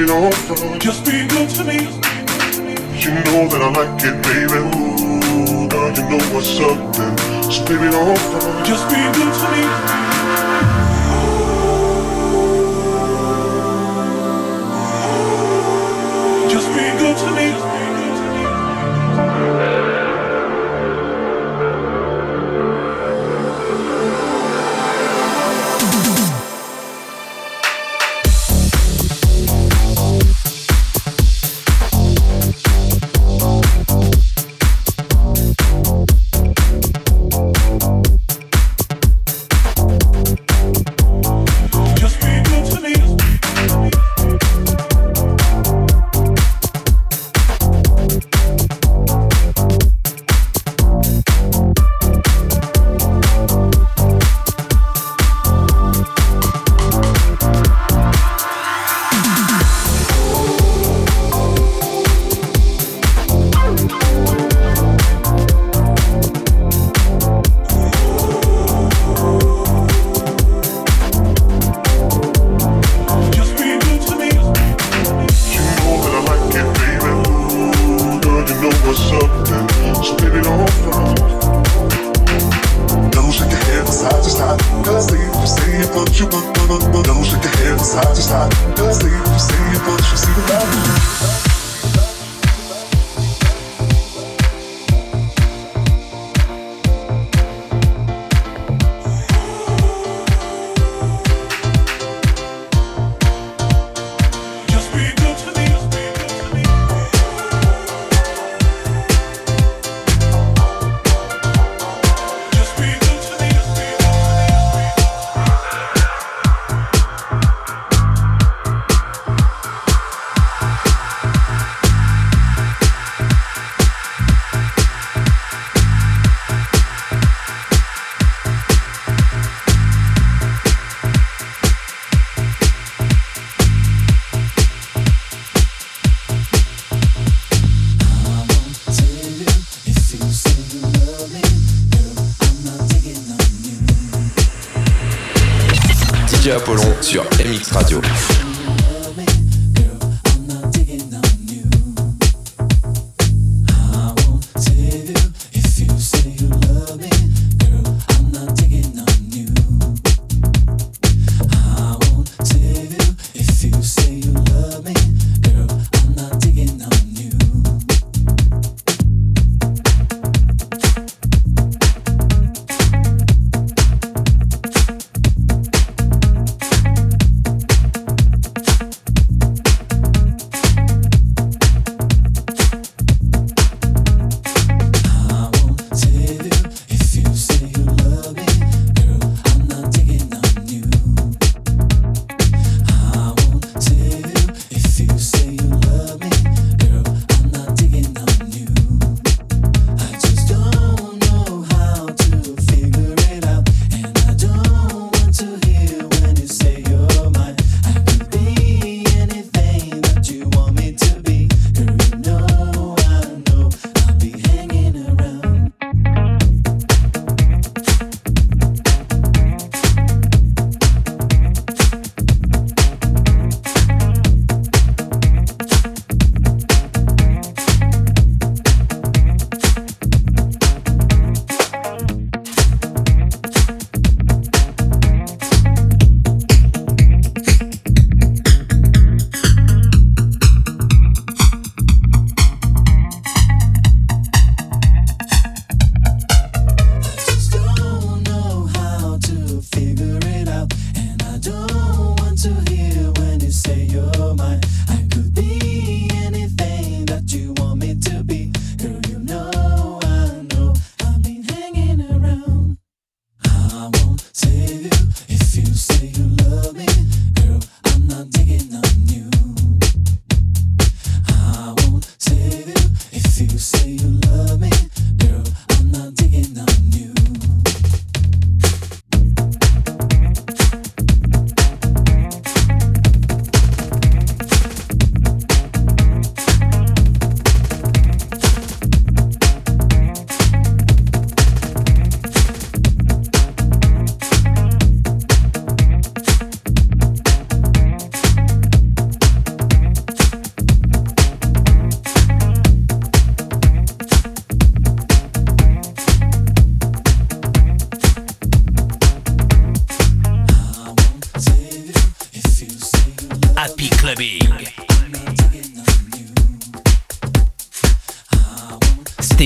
baby, don't fall. Just be good to me. You know that I like it, baby. Ooh, girl, you know what's up then. So baby, don't fall. Just be good to me.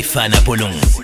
Stéphane Apollon.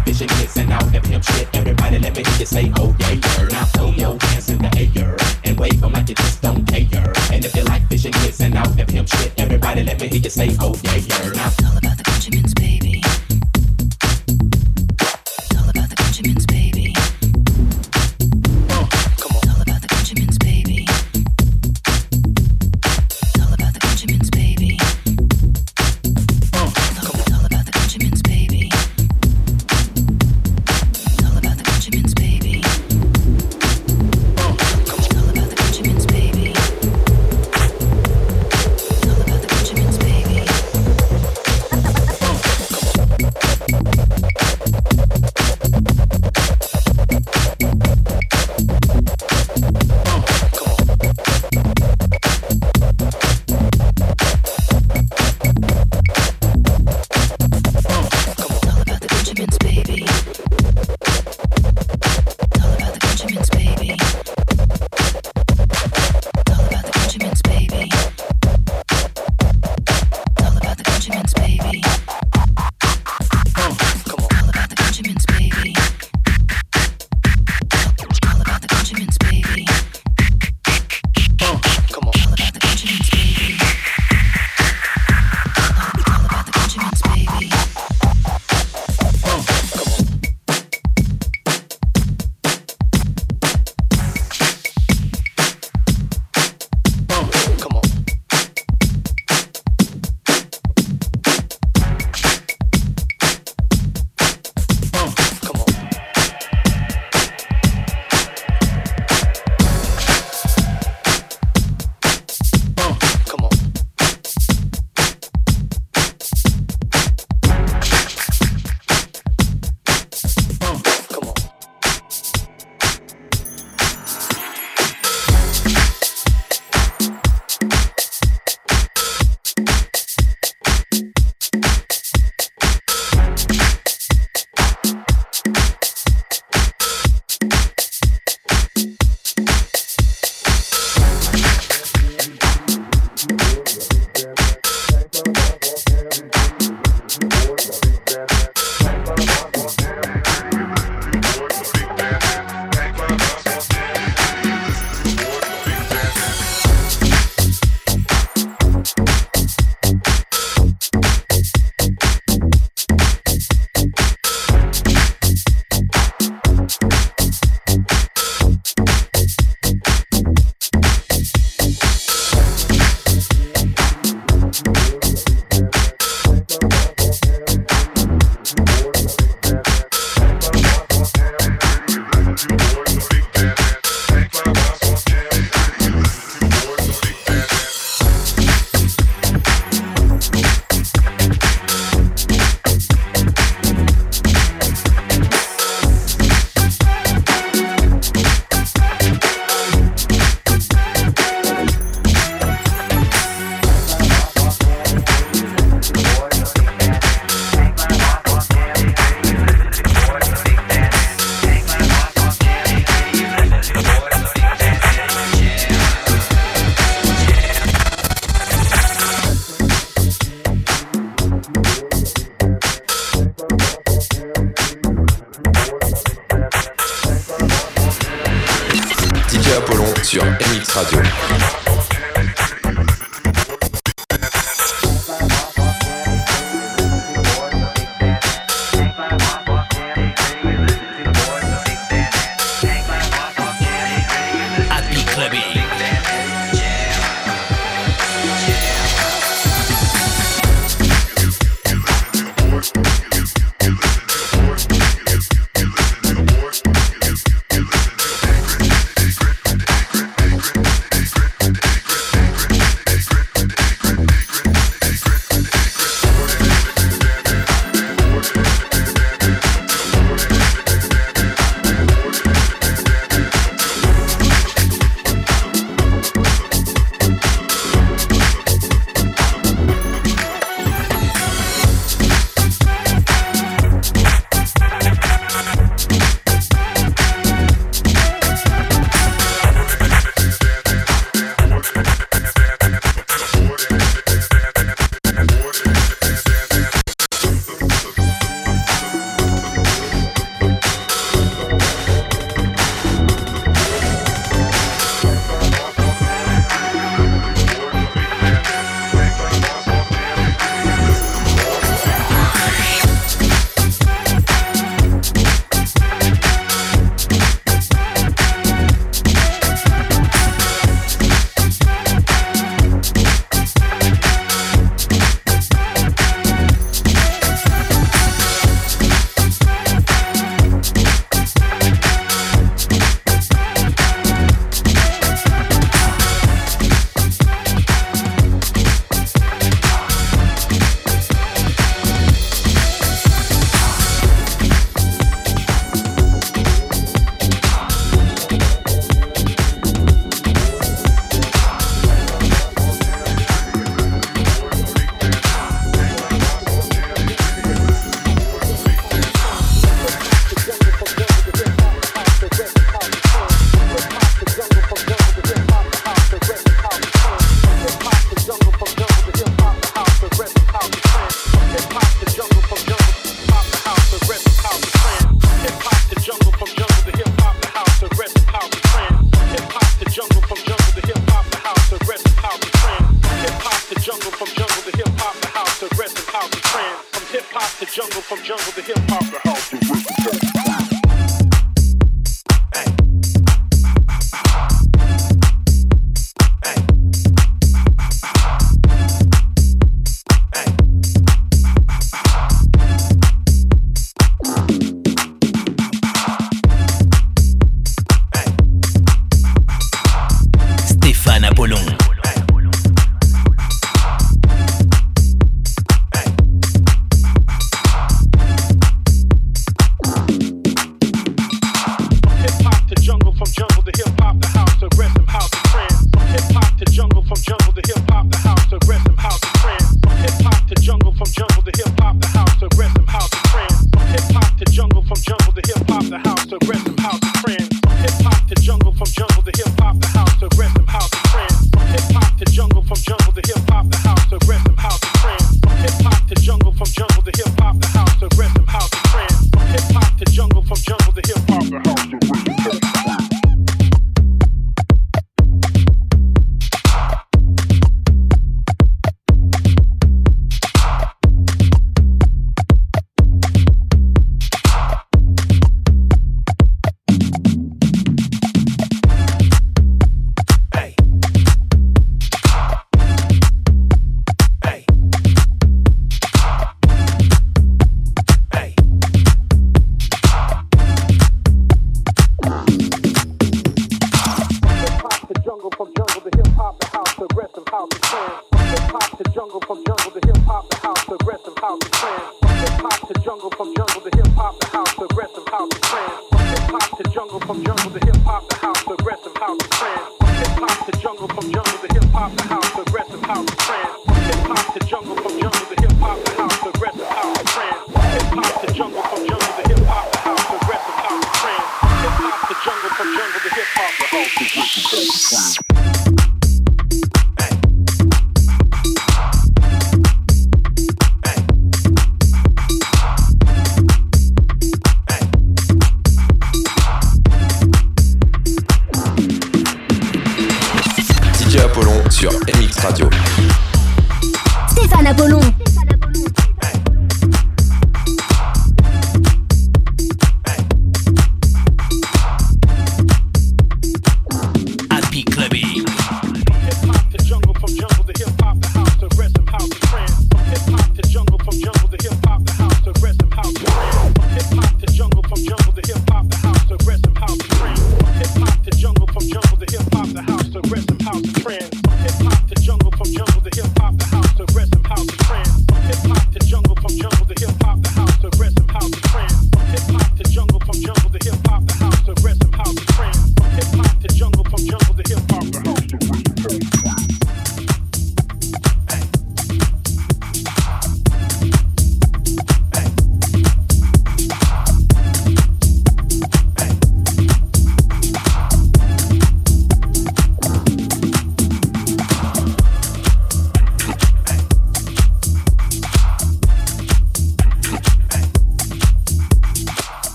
grits and all that pimp shit, everybody let me hear you say, oh yeah. Now throw your hands in the air and wave them like you just don't care. And if you like fishing grits and all that pimp shit, everybody let me hear you say, oh yeah. Now It's all about the Benjamins, baby.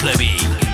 clubbing.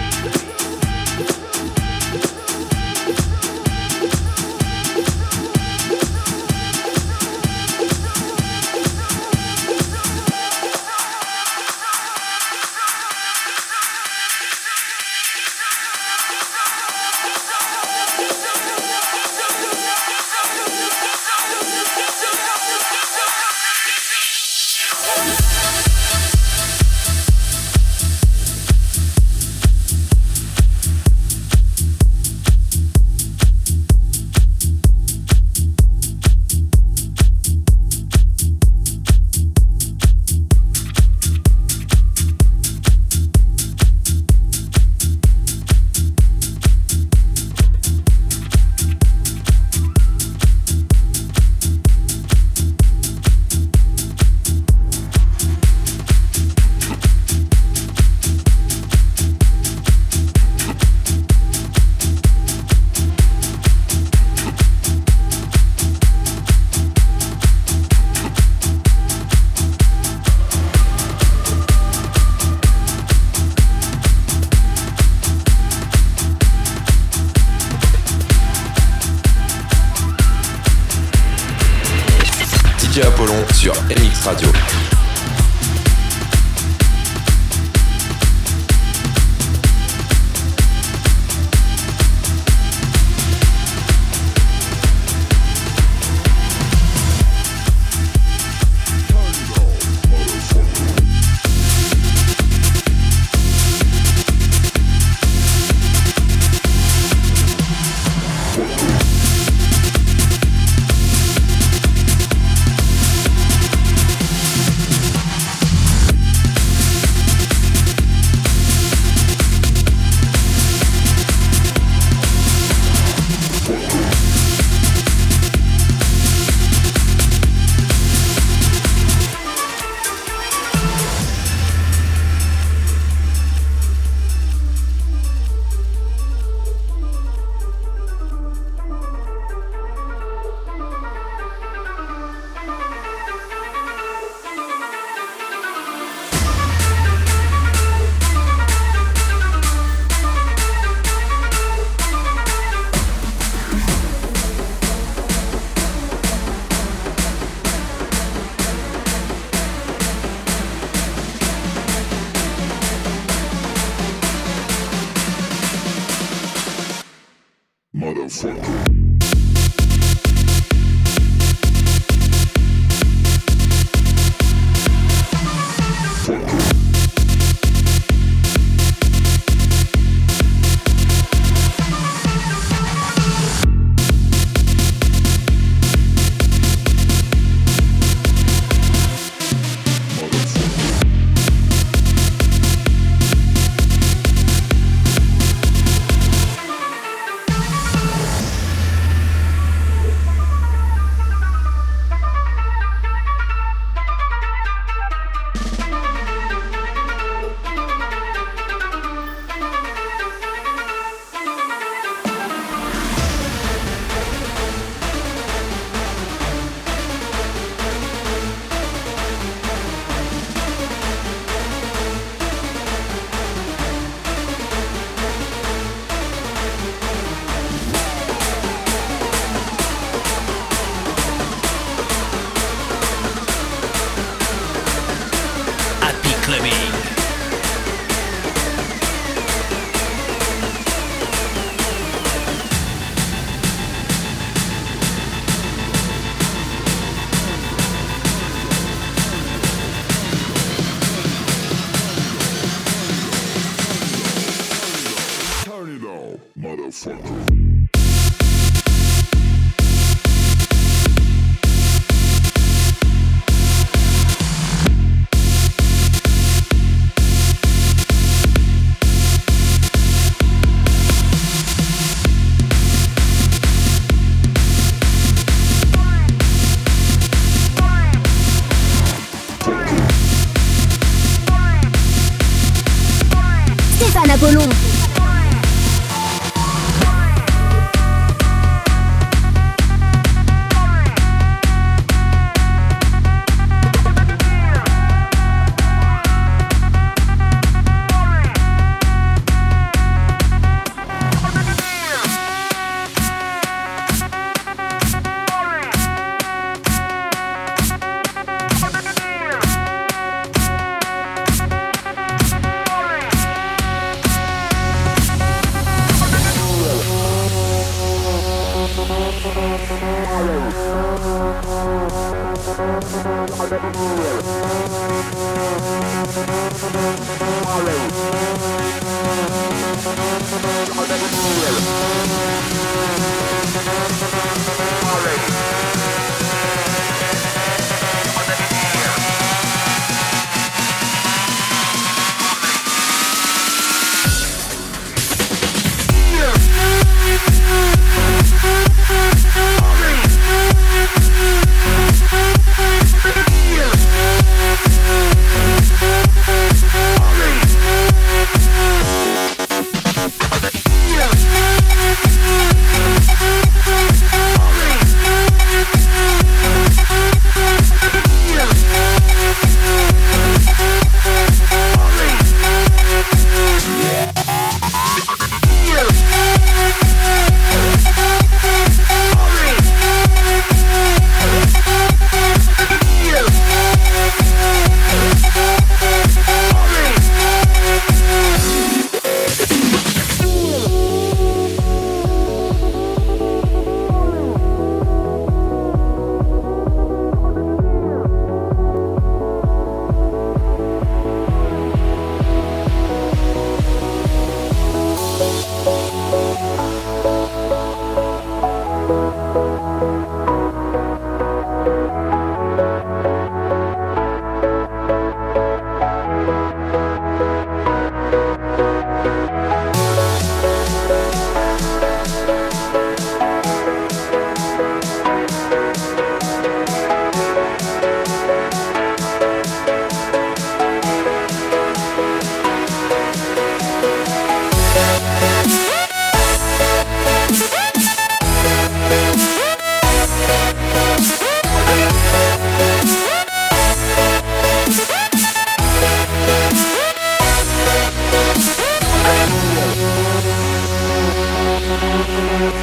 Hallelujah.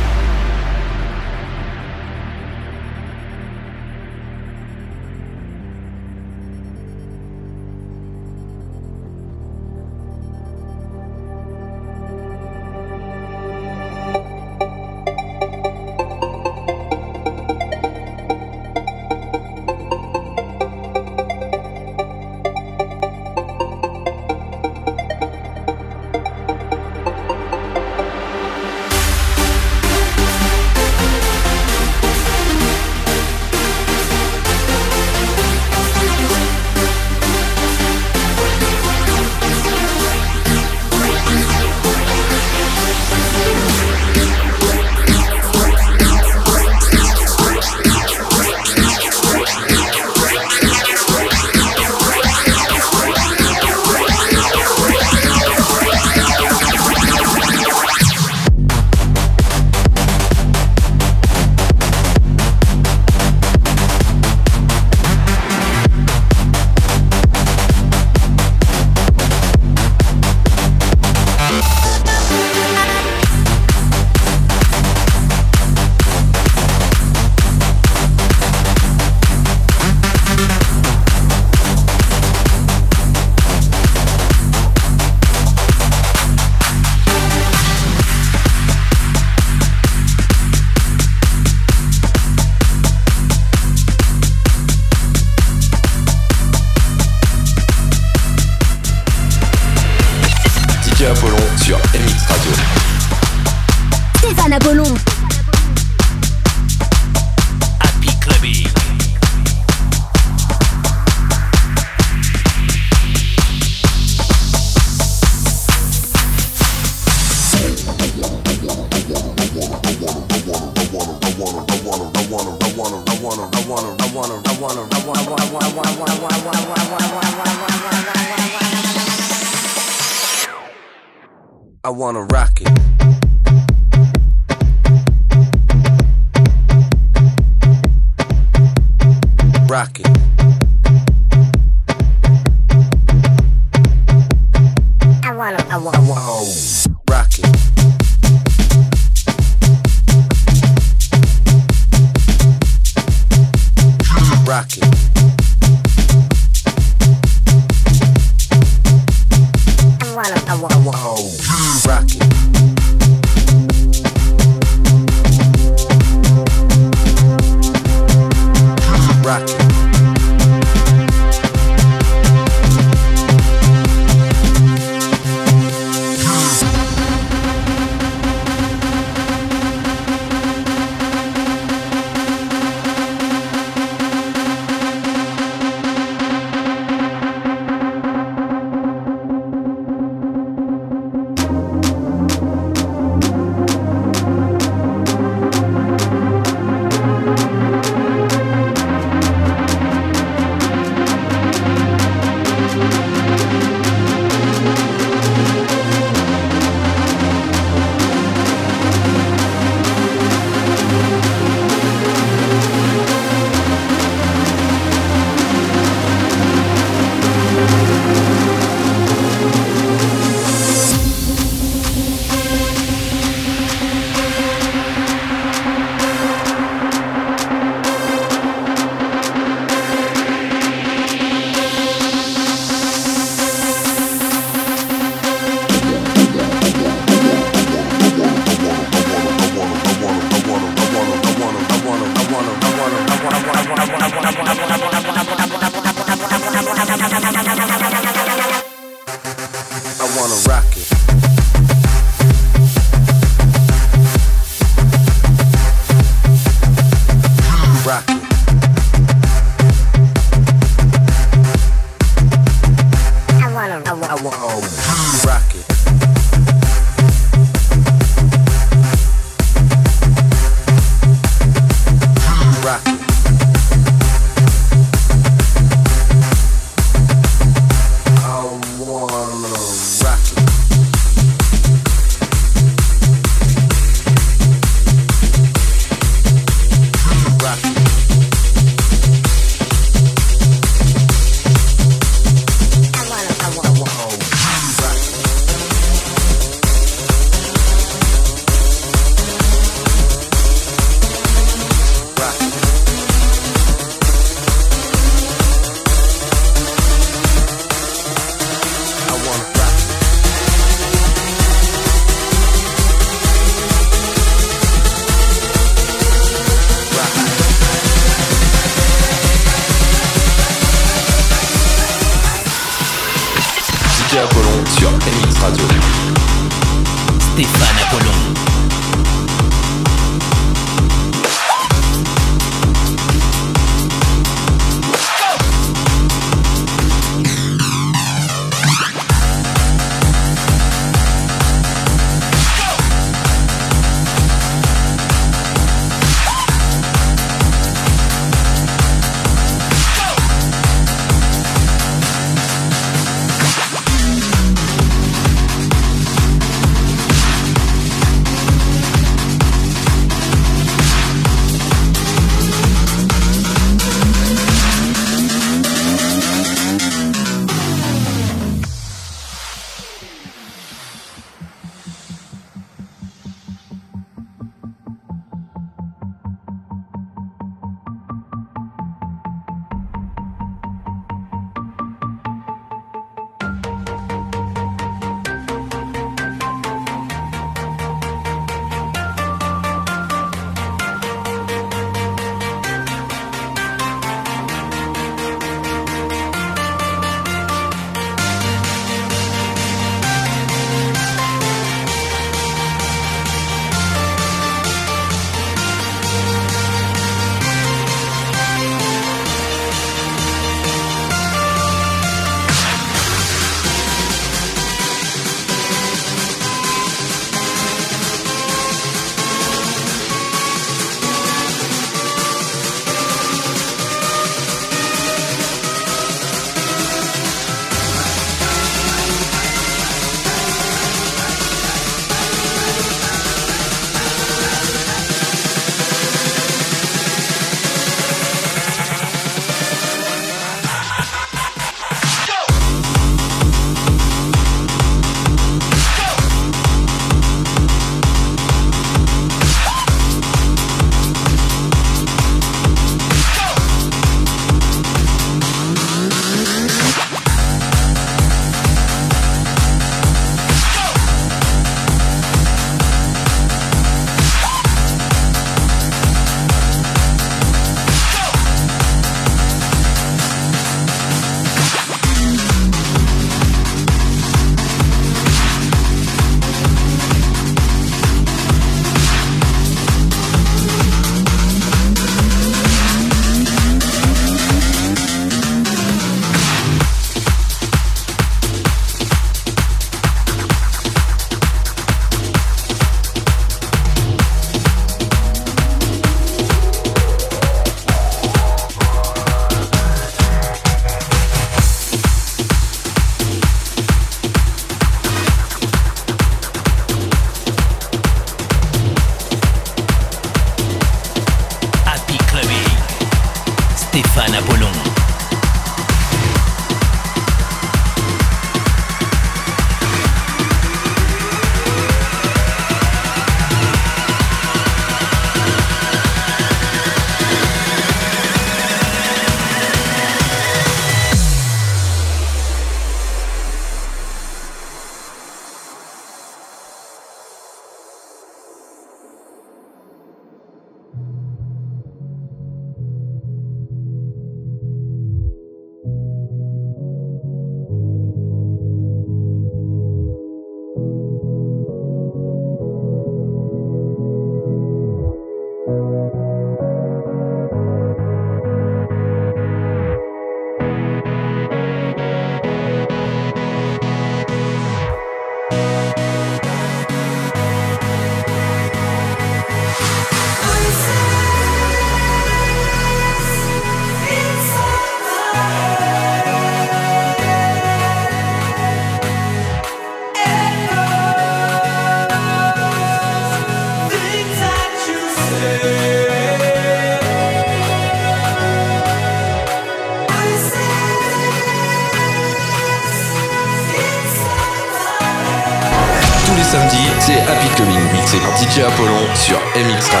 DJ Apollon sur MX Radio.